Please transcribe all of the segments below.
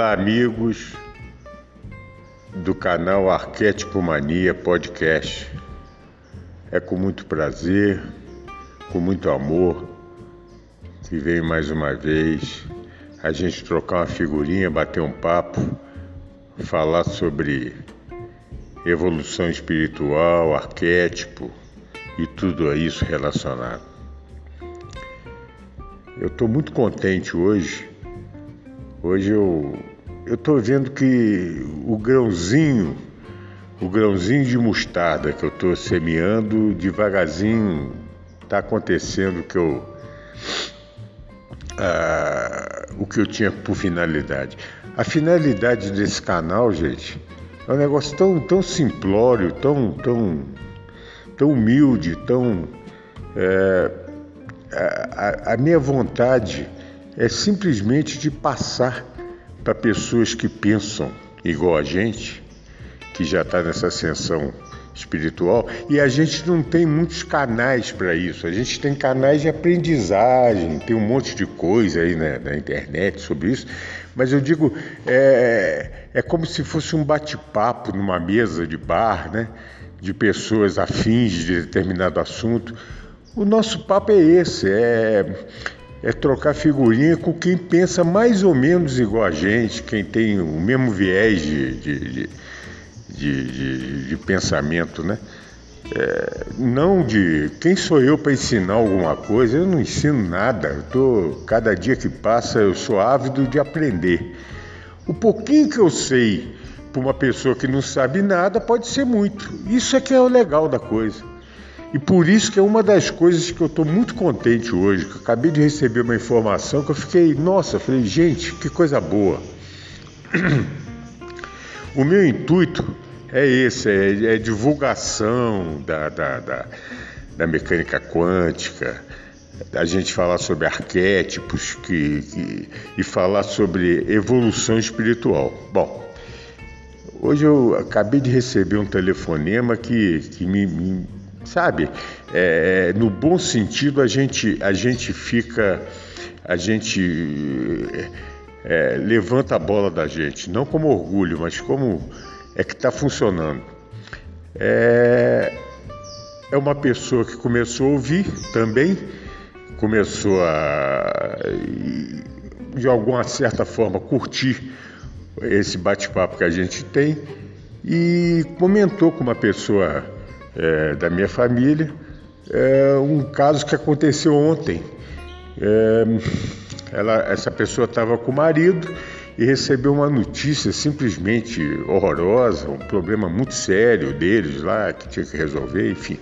Olá, amigos do canal Arquétipo Mania Podcast. É com muito prazer, com muito amor, que venho mais uma vez a gente trocar uma figurinha, bater um papo, falar sobre evolução espiritual, arquétipo e tudo isso relacionado. Eu estou muito contente hoje Hoje eu eu tô vendo que o grãozinho, o grãozinho de mostarda que eu estou semeando devagarzinho está acontecendo que eu ah, o que eu tinha por finalidade. A finalidade desse canal, gente, é um negócio tão, tão simplório, tão, tão, tão humilde, tão. É, a, a minha vontade é simplesmente de passar para pessoas que pensam igual a gente, que já está nessa ascensão espiritual, e a gente não tem muitos canais para isso. A gente tem canais de aprendizagem, tem um monte de coisa aí na, na internet sobre isso, mas eu digo, é, é como se fosse um bate-papo numa mesa de bar, né? De pessoas afins de determinado assunto. O nosso papo é esse, é é trocar figurinha com quem pensa mais ou menos igual a gente, quem tem o mesmo viés de, de, de, de pensamento, né? É, não de quem sou eu para ensinar alguma coisa, eu não ensino nada. Eu tô, cada dia que passa eu sou ávido de aprender. O pouquinho que eu sei para uma pessoa que não sabe nada pode ser muito. Isso é que é o legal da coisa. E por isso que é uma das coisas que eu estou muito contente hoje, que eu acabei de receber uma informação que eu fiquei, nossa, falei, gente, que coisa boa. O meu intuito é esse, é, é divulgação da, da, da, da, mecânica quântica, a gente falar sobre arquétipos que, que, e falar sobre evolução espiritual. Bom, hoje eu acabei de receber um telefonema que, que me, me sabe? É, no bom sentido, a gente, a gente fica, a gente é, levanta a bola da gente, não como orgulho, mas como é que está funcionando. É, é uma pessoa que começou a ouvir também, começou a, de alguma certa forma, curtir esse bate-papo que a gente tem e comentou com uma pessoa é, da minha família, é um caso que aconteceu ontem. É, ela, essa pessoa estava com o marido e recebeu uma notícia simplesmente horrorosa, um problema muito sério deles lá que tinha que resolver, enfim.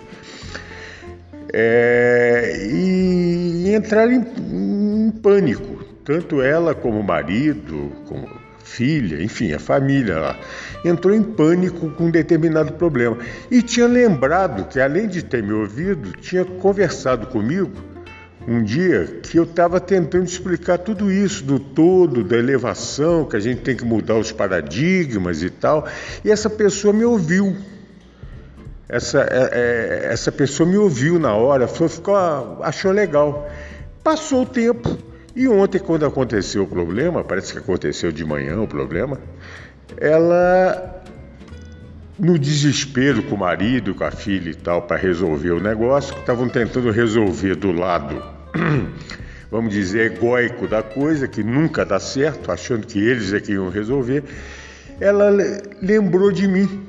É, e entraram em, em, pânico, tanto ela como o marido, como filha, enfim, a família lá, entrou em pânico com um determinado problema. E tinha lembrado que, além de ter me ouvido, tinha conversado comigo um dia que eu estava tentando explicar tudo isso, do todo, da elevação, que a gente tem que mudar os paradigmas e tal, e essa pessoa me ouviu. Essa, é, é, essa pessoa me ouviu na hora, falou, ficou, achou legal. Passou o tempo, e ontem, quando aconteceu o problema, parece que aconteceu de manhã o problema, ela, no desespero com o marido, com a filha e tal, para resolver o negócio, que estavam tentando resolver do lado, vamos dizer, egóico da coisa, que nunca dá certo, achando que eles é que iam resolver, ela lembrou de mim.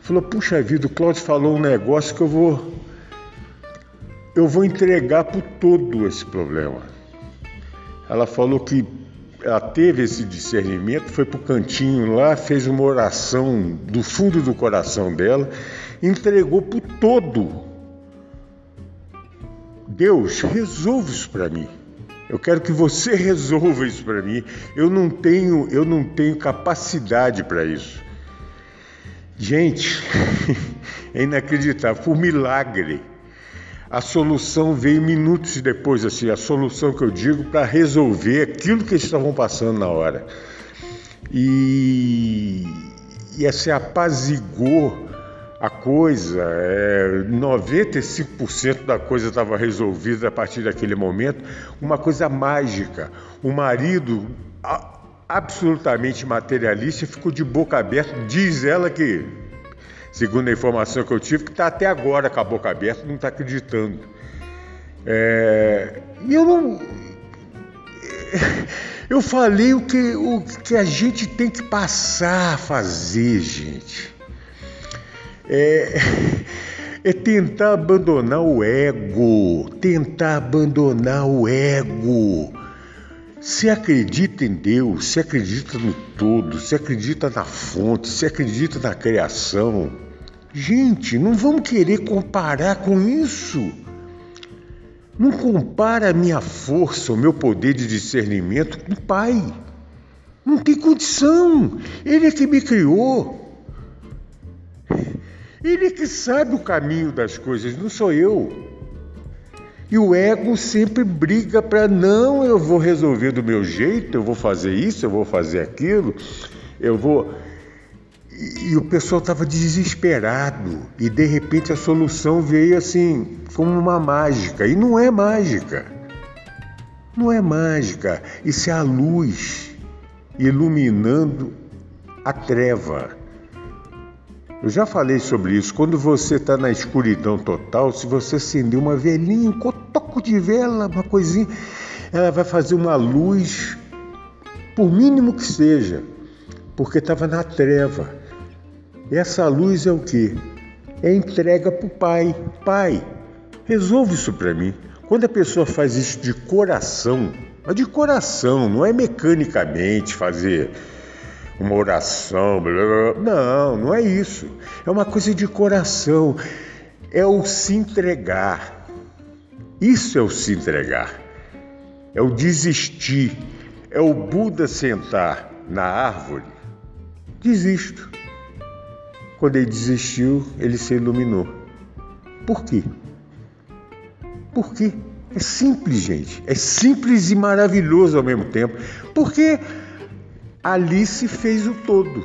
Falou, puxa vida, o Cláudio falou um negócio que eu vou. Eu vou entregar por todo esse problema. Ela falou que ela teve esse discernimento, foi para o cantinho lá, fez uma oração do fundo do coração dela, entregou por todo. Deus, resolve isso para mim. Eu quero que você resolva isso para mim. Eu não tenho, eu não tenho capacidade para isso. Gente, é inacreditável, por milagre. A solução veio minutos depois, assim, a solução que eu digo para resolver aquilo que eles estavam passando na hora. E, e assim, apazigou a coisa, é, 95% da coisa estava resolvida a partir daquele momento, uma coisa mágica. O marido, a, absolutamente materialista, ficou de boca aberta, diz ela que, segundo a informação que eu tive, que está até agora com a boca aberta, não está acreditando. É, e eu não. Eu falei o que, o que a gente tem que passar a fazer, gente é, é tentar abandonar o ego, tentar abandonar o ego. Se acredita em Deus, se acredita no todo, se acredita na fonte, se acredita na criação. Gente, não vamos querer comparar com isso. Não compara a minha força, o meu poder de discernimento com o Pai. Não tem condição. Ele é que me criou. Ele que sabe o caminho das coisas, não sou eu. E o ego sempre briga para não, eu vou resolver do meu jeito, eu vou fazer isso, eu vou fazer aquilo, eu vou. E, o pessoal estava desesperado e de repente a solução veio assim, como uma mágica. E não é mágica. Não é mágica. Isso é a luz iluminando a treva. Eu já falei sobre isso. Quando você está na escuridão total, se você acender uma velhinha, um cotoco de vela, uma coisinha, ela vai fazer uma luz, por mínimo que seja, porque estava na treva. Essa luz é o que? É entrega para o Pai. Pai, resolve isso para mim. Quando a pessoa faz isso de coração, mas de coração, não é mecanicamente fazer uma oração. Blá, blá. Não, não é isso. É uma coisa de coração. É o se entregar. Isso é o se entregar. É o desistir. É o Buda sentar na árvore. Desisto. Quando ele desistiu, ele se iluminou. Por quê? Por quê? É simples, gente. É simples e maravilhoso ao mesmo tempo. Porque ali se fez o todo.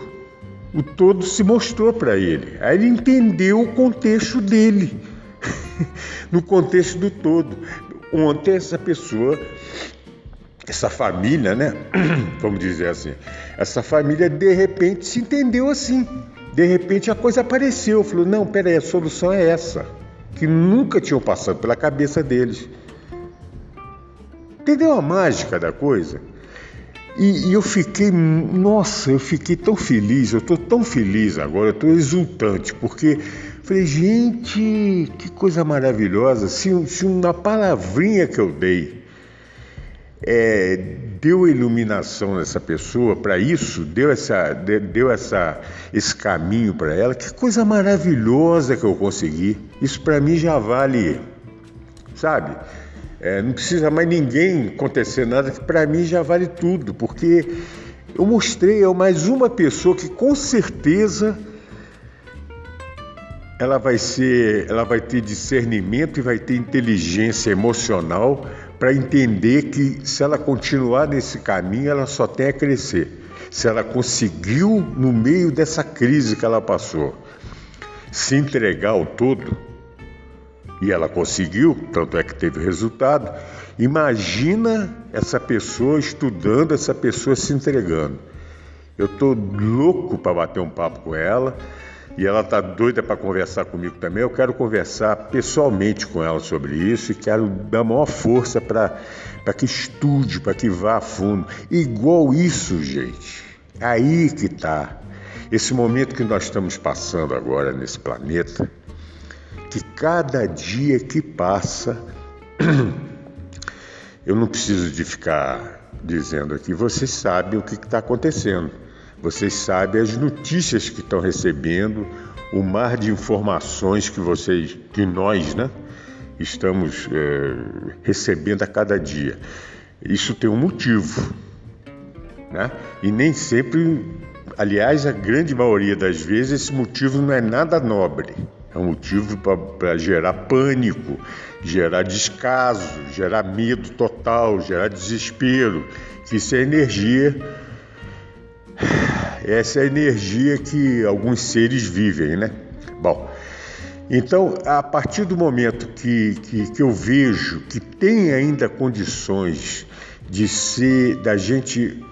O todo se mostrou para ele. Aí ele entendeu o contexto dele, no contexto do todo. Ontem essa pessoa, essa família, né? Vamos dizer assim, essa família de repente se entendeu assim. De repente a coisa apareceu, falou: não, peraí, a solução é essa, que nunca tinham passado pela cabeça deles. Entendeu a mágica da coisa? E, e, eu fiquei, nossa, eu fiquei tão feliz, eu estou tão feliz agora, eu estou exultante, porque falei, gente, que coisa maravilhosa, se, se uma palavrinha que eu dei é, deu iluminação nessa pessoa para isso, deu, essa, deu essa, esse caminho para ela, que coisa maravilhosa que eu consegui. Isso para mim já vale, sabe? É, não precisa mais ninguém acontecer nada, que para mim já vale tudo, porque eu mostrei a mais uma pessoa que com certeza ela vai ser, ela vai ter discernimento e vai ter inteligência emocional para entender que se ela continuar nesse caminho, ela só tem a crescer. Se ela conseguiu no meio dessa crise que ela passou, se entregar ao todo, e ela conseguiu, tanto é que teve resultado. Imagina essa pessoa estudando, essa pessoa se entregando. Eu estou louco para bater um papo com ela e ela está doida para conversar comigo também. Eu quero conversar pessoalmente com ela sobre isso e quero dar maior força para que estude, para que vá a fundo. Igual isso, gente. Aí que está. Esse momento que nós estamos passando agora nesse planeta que cada dia que passa, eu não preciso de ficar dizendo aqui, vocês sabem o que está acontecendo, vocês sabem as notícias que estão recebendo, o mar de informações que vocês, que nós, né, estamos é, recebendo a cada dia. Isso tem um motivo. Né? E nem sempre, aliás, a grande maioria das vezes, esse motivo não é nada nobre. É um motivo para gerar pânico, gerar descaso, gerar medo total, gerar desespero. Isso é energia. Essa é a energia que alguns seres vivem, né? Bom, então, a partir do momento que, que, que eu vejo que tem ainda condições de ser, da gente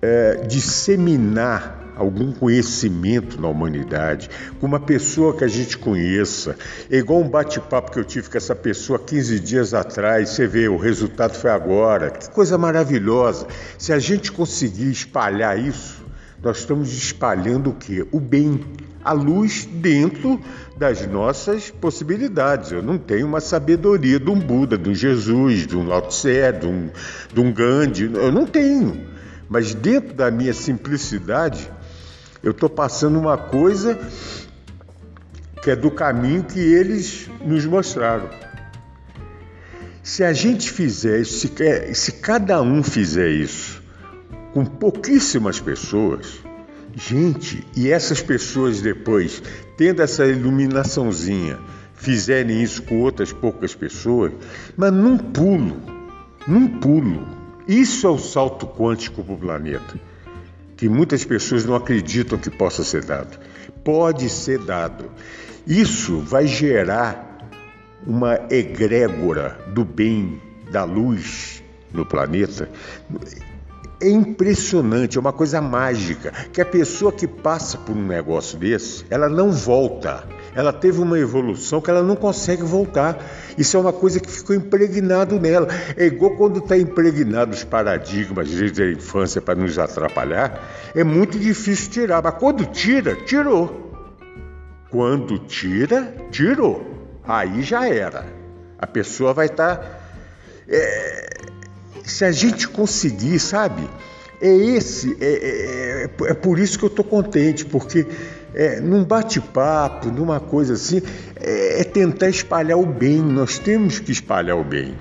é, disseminar algum conhecimento na humanidade, com uma pessoa que a gente conheça. É igual um bate-papo que eu tive com essa pessoa 15 dias atrás, você vê, o resultado foi agora. Que coisa maravilhosa. Se a gente conseguir espalhar isso, nós estamos espalhando o quê? O bem, a luz dentro das nossas possibilidades. Eu não tenho uma sabedoria de um Buda, de um Jesus, de um Lao Tse, de um, de um Gandhi, eu não tenho. Mas dentro da minha simplicidade, eu estou passando uma coisa que é do caminho que eles nos mostraram. Se a gente fizer isso, se, se cada um fizer isso, com pouquíssimas pessoas, gente, e essas pessoas depois, tendo essa iluminaçãozinha, fizerem isso com outras poucas pessoas, mas num pulo, num pulo, isso é o salto quântico para o planeta, que muitas pessoas não acreditam que possa ser dado. Pode ser dado. Isso vai gerar uma egrégora do bem, da luz no planeta. É impressionante, é uma coisa mágica, que a pessoa que passa por um negócio desse, ela não volta ela teve uma evolução que ela não consegue voltar. Isso é uma coisa que ficou impregnado nela. É igual quando está impregnado os paradigmas desde a infância para nos atrapalhar, é muito difícil tirar. Mas quando tira, tirou. Quando tira, tirou. Aí já era. A pessoa vai estar. Tá, é, se a gente conseguir, sabe? É esse, é, é, é, é por isso que eu estou contente, porque é, num bate-papo, numa coisa assim, é, é tentar espalhar o bem. Nós temos que espalhar o bem.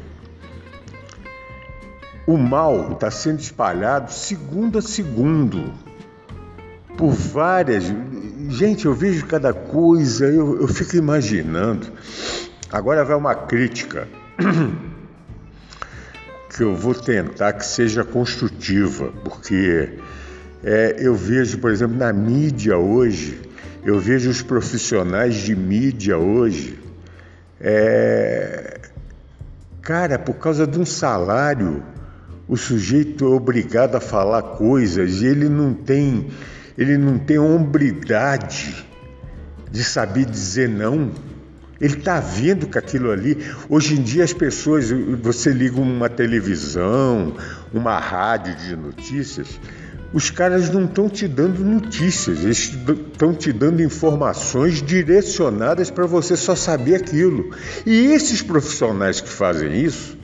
O mal está sendo espalhado segundo a segundo por várias. Gente, eu vejo cada coisa, eu, eu fico imaginando. Agora vai uma crítica que eu vou tentar que seja construtiva, porque é, eu vejo, por exemplo, na mídia hoje, eu vejo os profissionais de mídia hoje, é, cara, por causa de um salário, o sujeito é obrigado a falar coisas e ele não tem, ele não tem hombridade de saber dizer não. Ele está vendo que aquilo ali. Hoje em dia as pessoas, você liga uma televisão, uma rádio de notícias, os caras não estão te dando notícias, eles estão te dando informações direcionadas para você só saber aquilo. E esses profissionais que fazem isso,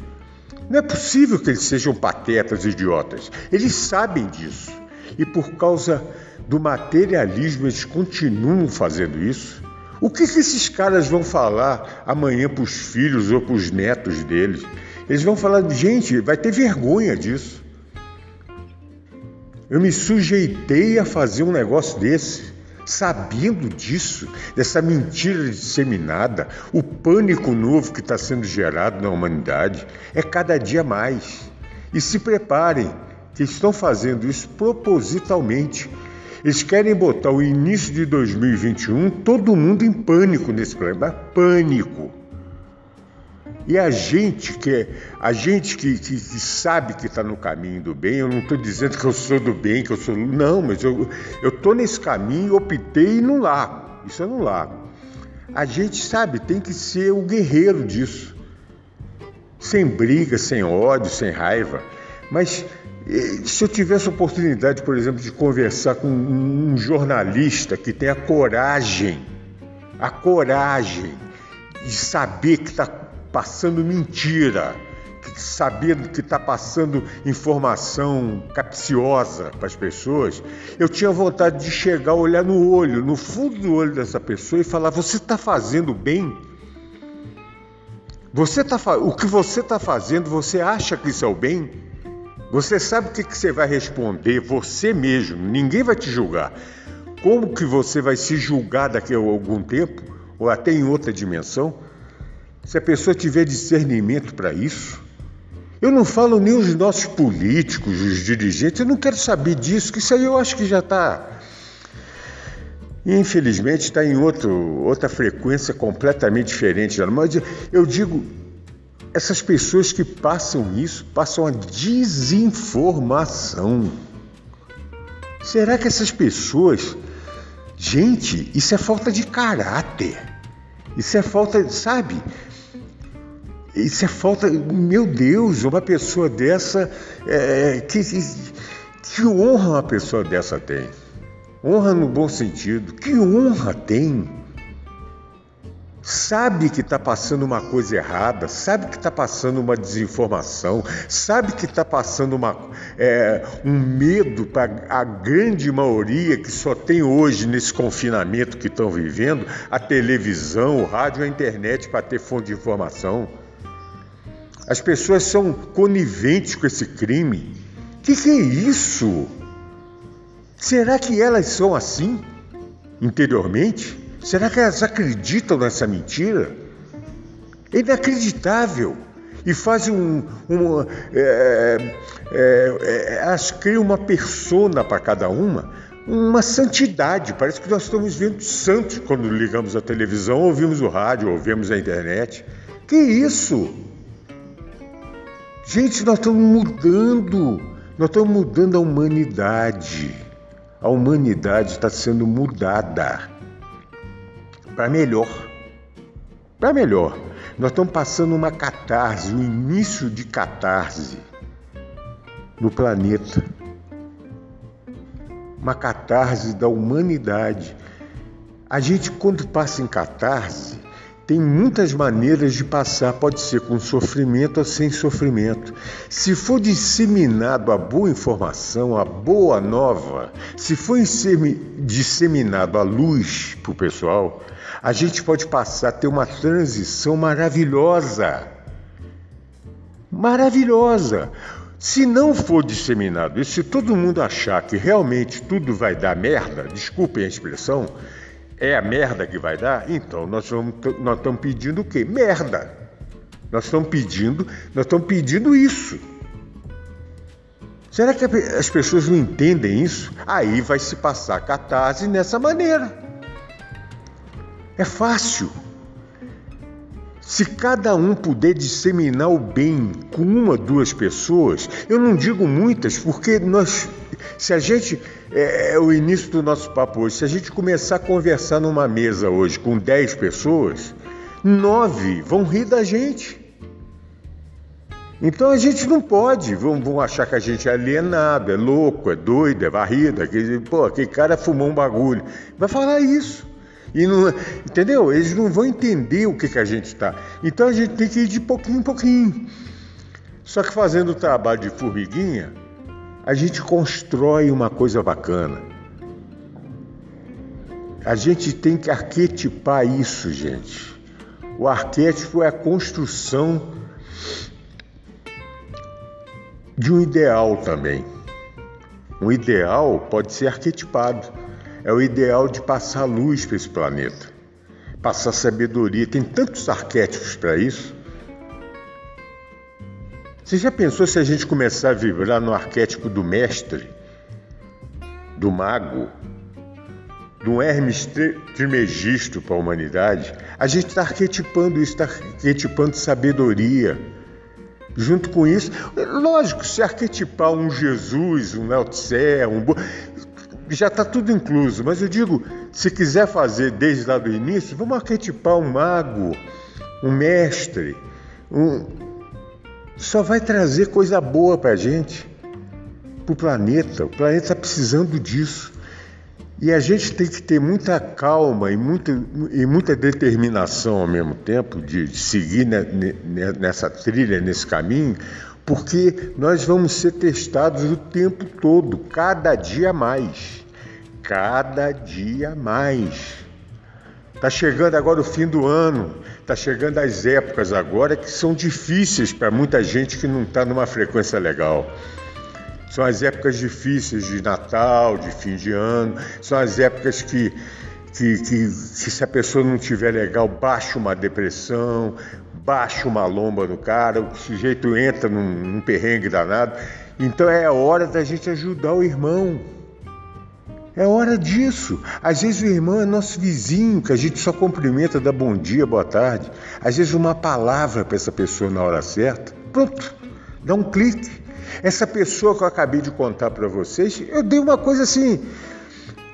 não é possível que eles sejam patetas, idiotas. Eles sabem disso. E por causa do materialismo, eles continuam fazendo isso. O que, que esses caras vão falar amanhã para os filhos ou para os netos deles? Eles vão falar, gente, vai ter vergonha disso. Eu me sujeitei a fazer um negócio desse, sabendo disso, dessa mentira disseminada, o pânico novo que está sendo gerado na humanidade é cada dia mais. E se preparem, que estão fazendo isso propositalmente. Eles querem botar o início de 2021 todo mundo em pânico nesse problema, pânico. E a gente que a gente que, que, que sabe que está no caminho do bem, eu não estou dizendo que eu sou do bem, que eu sou. Não, mas eu estou nesse caminho, optei e não largo. Isso eu não largo. A gente sabe, tem que ser o guerreiro disso. Sem briga, sem ódio, sem raiva. Mas eh, se eu tivesse oportunidade, por exemplo, de conversar com um jornalista que tem a coragem, a coragem de saber que está passando mentira, sabendo que está passando informação capciosa para as pessoas, eu tinha vontade de chegar, olhar no olho, no fundo do olho dessa pessoa e falar: Você está fazendo bem? Você tá, o que você está fazendo, você acha que isso é o bem? Você sabe o que, que você vai responder, você mesmo, ninguém vai te julgar. Como que você vai se julgar daqui a algum tempo, ou até em outra dimensão, se a pessoa tiver discernimento para isso? Eu não falo nem os nossos políticos, os dirigentes, eu não quero saber disso, que isso aí eu acho que já está. Infelizmente está em outro, outra frequência completamente diferente. Mas eu digo, essas pessoas que passam isso passam a desinformação. Será que essas pessoas. Gente, isso é falta de caráter. Isso é falta, sabe? Isso é falta. Meu Deus, uma pessoa dessa. É, que, que honra uma pessoa dessa tem? Honra no bom sentido. Que honra tem? Sabe que está passando uma coisa errada, sabe que está passando uma desinformação, sabe que está passando uma, é, um medo para a grande maioria que só tem hoje nesse confinamento que estão vivendo a televisão, o rádio, a internet para ter fonte de informação. As pessoas são coniventes com esse crime. O que, que é isso? Será que elas são assim interiormente? Será que elas acreditam nessa mentira? É inacreditável. E fazem um. um é, é, é, elas criam uma persona para cada uma, uma santidade. Parece que nós estamos vendo santos quando ligamos a televisão, ouvimos o rádio, ouvimos a internet. Que isso? Gente, nós estamos mudando, nós estamos mudando a humanidade. A humanidade está sendo mudada para melhor. Para melhor. Nós estamos passando uma catarse, um início de catarse no planeta. Uma catarse da humanidade. A gente, quando passa em catarse, tem muitas maneiras de passar, pode ser com sofrimento ou sem sofrimento. Se for disseminado a boa informação, a boa nova, se for disseminado a luz para o pessoal, a gente pode passar a ter uma transição maravilhosa. Maravilhosa. Se não for disseminado e se todo mundo achar que realmente tudo vai dar merda, desculpem a expressão, é a merda que vai dar? Então nós, vamos, nós estamos pedindo o quê? Merda. Nós estamos pedindo, nós estamos pedindo isso. Será que as pessoas não entendem isso? Aí vai se passar catarse nessa maneira. É fácil. Se cada um puder disseminar o bem com uma, duas pessoas, eu não digo muitas, porque nós, se a gente, é, é o início do nosso papo hoje, se a gente começar a conversar numa mesa hoje com dez pessoas, nove vão rir da gente. Então a gente não pode, vão, vão achar que a gente é alienado, é louco, é doido, é varrida, que, pô, aquele cara fumou um bagulho. Vai falar isso. E não, entendeu? Eles não vão entender o que, que a gente está. Então a gente tem que ir de pouquinho em pouquinho. Só que fazendo o trabalho de formiguinha, a gente constrói uma coisa bacana. A gente tem que arquetipar isso, gente. O arquétipo é a construção de um ideal também. Um ideal pode ser arquetipado é o ideal de passar luz para esse planeta, passar sabedoria. Tem tantos arquétipos para isso. Você já pensou se a gente começar a vibrar no arquétipo do mestre, do mago, do Hermes Trimegisto para a humanidade? A gente está arquetipando isso, está arquetipando sabedoria. Junto com isso, lógico, se arquetipar um Jesus, um Lao Tse, um já está tudo incluso, mas eu digo, se quiser fazer desde lá do início, vamos arquetipar um mago, um mestre, um... só vai trazer coisa boa para a gente, para o planeta. O planeta está precisando disso. E a gente tem que ter muita calma e muita, e muita determinação ao mesmo tempo de seguir nessa trilha, nesse caminho, porque nós vamos ser testados o tempo todo, cada dia mais. Cada dia mais. Está chegando agora o fim do ano, está chegando as épocas agora que são difíceis para muita gente que não está numa frequência legal. São as épocas difíceis de Natal, de fim de ano, são as épocas que, que, que, que se a pessoa não tiver legal, baixa uma depressão, baixa uma lomba no cara, o sujeito entra num, num perrengue danado. Então é hora da gente ajudar o irmão. É hora disso. Às vezes o irmão é nosso vizinho, que a gente só cumprimenta, dá bom dia, boa tarde. Às vezes uma palavra para essa pessoa na hora certa, pronto, dá um clique. Essa pessoa que eu acabei de contar para vocês, eu dei uma coisa assim.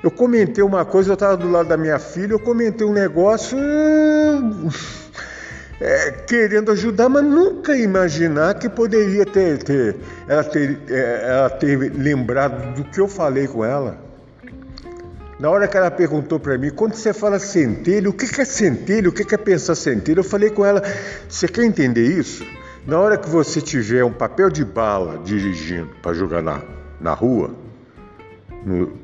Eu comentei uma coisa, eu estava do lado da minha filha, eu comentei um negócio hum, é, querendo ajudar, mas nunca imaginar que poderia ter, ter, ela, ter é, ela ter lembrado do que eu falei com ela. Na hora que ela perguntou para mim, quando você fala centelho, o que é centelho? O que é pensar centelho? Eu falei com ela, você quer entender isso? Na hora que você tiver um papel de bala dirigindo para jogar na, na rua, no,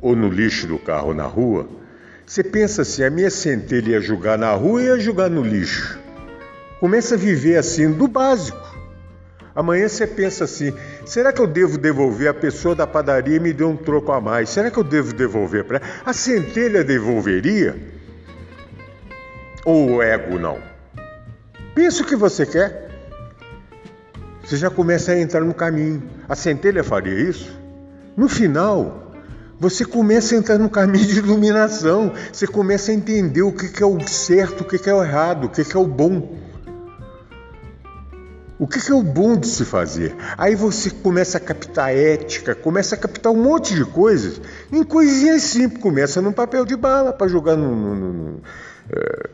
ou no lixo do carro na rua, você pensa assim: a minha centelha ia jogar na rua e ia jogar no lixo. Começa a viver assim, do básico. Amanhã você pensa assim: será que eu devo devolver? A pessoa da padaria me deu um troco a mais. Será que eu devo devolver para? A centelha devolveria? Ou o ego não? Pensa o que você quer. Você já começa a entrar no caminho. A centelha faria isso? No final, você começa a entrar no caminho de iluminação. Você começa a entender o que é o certo, o que é o errado, o que é o bom. O que é o bom de se fazer? Aí você começa a captar ética, começa a captar um monte de coisas, em coisinhas simples. Começa num papel de bala para jogar no, no, no, é,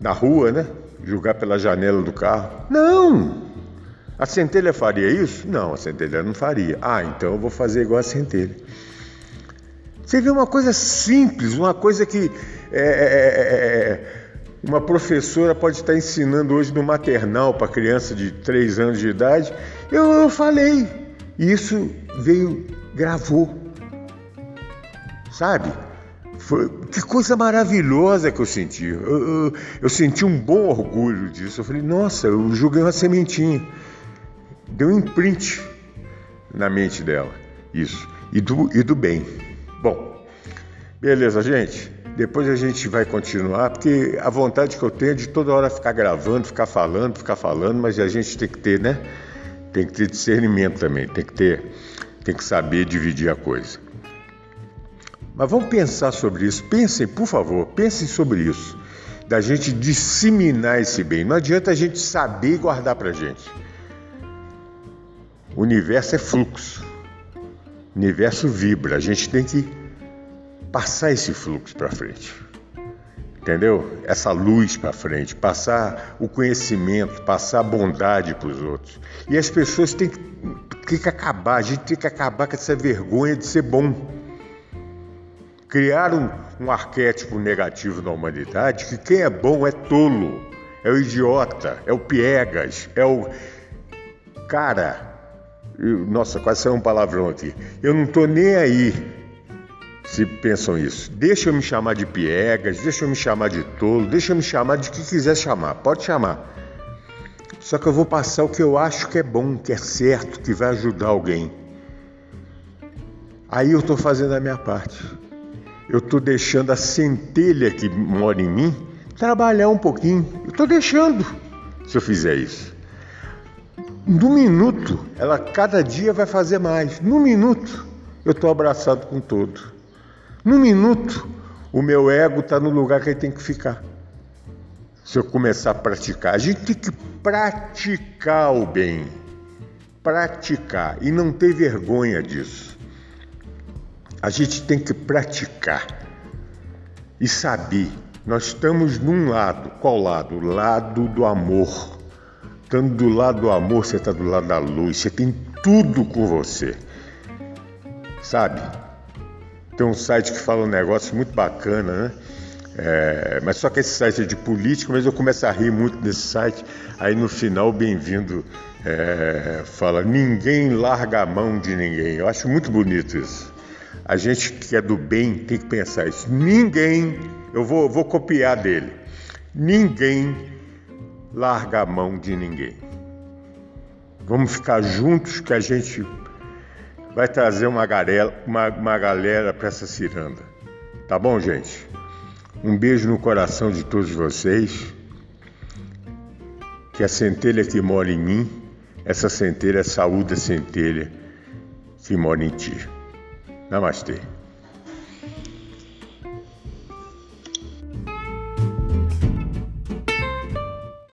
na rua, né? Jogar pela janela do carro. Não! A centelha faria isso? Não, a centelha não faria. Ah, então eu vou fazer igual a centelha. Você vê uma coisa simples, uma coisa que é, é, uma professora pode estar ensinando hoje no maternal para criança de 3 anos de idade. Eu, eu falei, e isso veio, gravou. Sabe? Foi, que coisa maravilhosa que eu senti. Eu, eu, eu, senti um bom orgulho disso. Eu falei, nossa, eu joguei uma sementinha deu um imprint na mente dela, isso, e do, e do bem. Bom, beleza, gente. Depois a gente vai continuar, porque a vontade que eu tenho é de toda hora ficar gravando, ficar falando, ficar falando, mas a gente tem que ter, né? Tem que ter discernimento também, tem que ter, tem que saber dividir a coisa. Mas vamos pensar sobre isso. Pensem, por favor, pensem sobre isso. Da gente disseminar esse bem. Não adianta a gente saber e guardar pra gente. O universo é fluxo. O universo vibra. A gente tem que passar esse fluxo para frente. Entendeu? Essa luz para frente, passar o conhecimento, passar a bondade para os outros. E as pessoas têm que, têm que acabar, a gente tem que acabar com essa vergonha de ser bom. Criar um, um arquétipo negativo na humanidade que quem é bom é tolo, é o idiota, é o piegas, é o. Cara, eu, nossa, quase saiu um palavrão aqui. Eu não estou nem aí se pensam isso. Deixa eu me chamar de piegas, deixa eu me chamar de tolo, deixa eu me chamar de que quiser chamar, pode chamar. Só que eu vou passar o que eu acho que é bom, que é certo, que vai ajudar alguém. Aí eu estou fazendo a minha parte. Eu estou deixando a centelha que mora em mim trabalhar um pouquinho. Eu estou deixando se eu fizer isso. No minuto, ela cada dia vai fazer mais. No minuto, eu estou abraçado com todo. No minuto, o meu ego está no lugar que ele tem que ficar. Se eu começar a praticar, a gente tem que praticar o bem. Praticar e não ter vergonha disso. A gente tem que praticar e saber. Nós estamos num lado, qual lado? Lado do amor. Estando do lado do amor, você está do lado da luz, você tem tudo com você. Sabe? Tem um site que fala um negócio muito bacana, né? É, mas só que esse site é de política, mas eu começo a rir muito desse site. Aí no final, bem-vindo, é, fala: ninguém larga a mão de ninguém. Eu acho muito bonito isso. A gente que é do bem tem que pensar isso. Ninguém, eu vou, vou copiar dele. Ninguém larga a mão de ninguém. Vamos ficar juntos que a gente vai trazer uma, garela, uma, uma galera para essa ciranda. Tá bom, gente? Um beijo no coração de todos vocês. Que a centelha que mora em mim, essa centelha saúde a centelha que mora em ti. Namastê.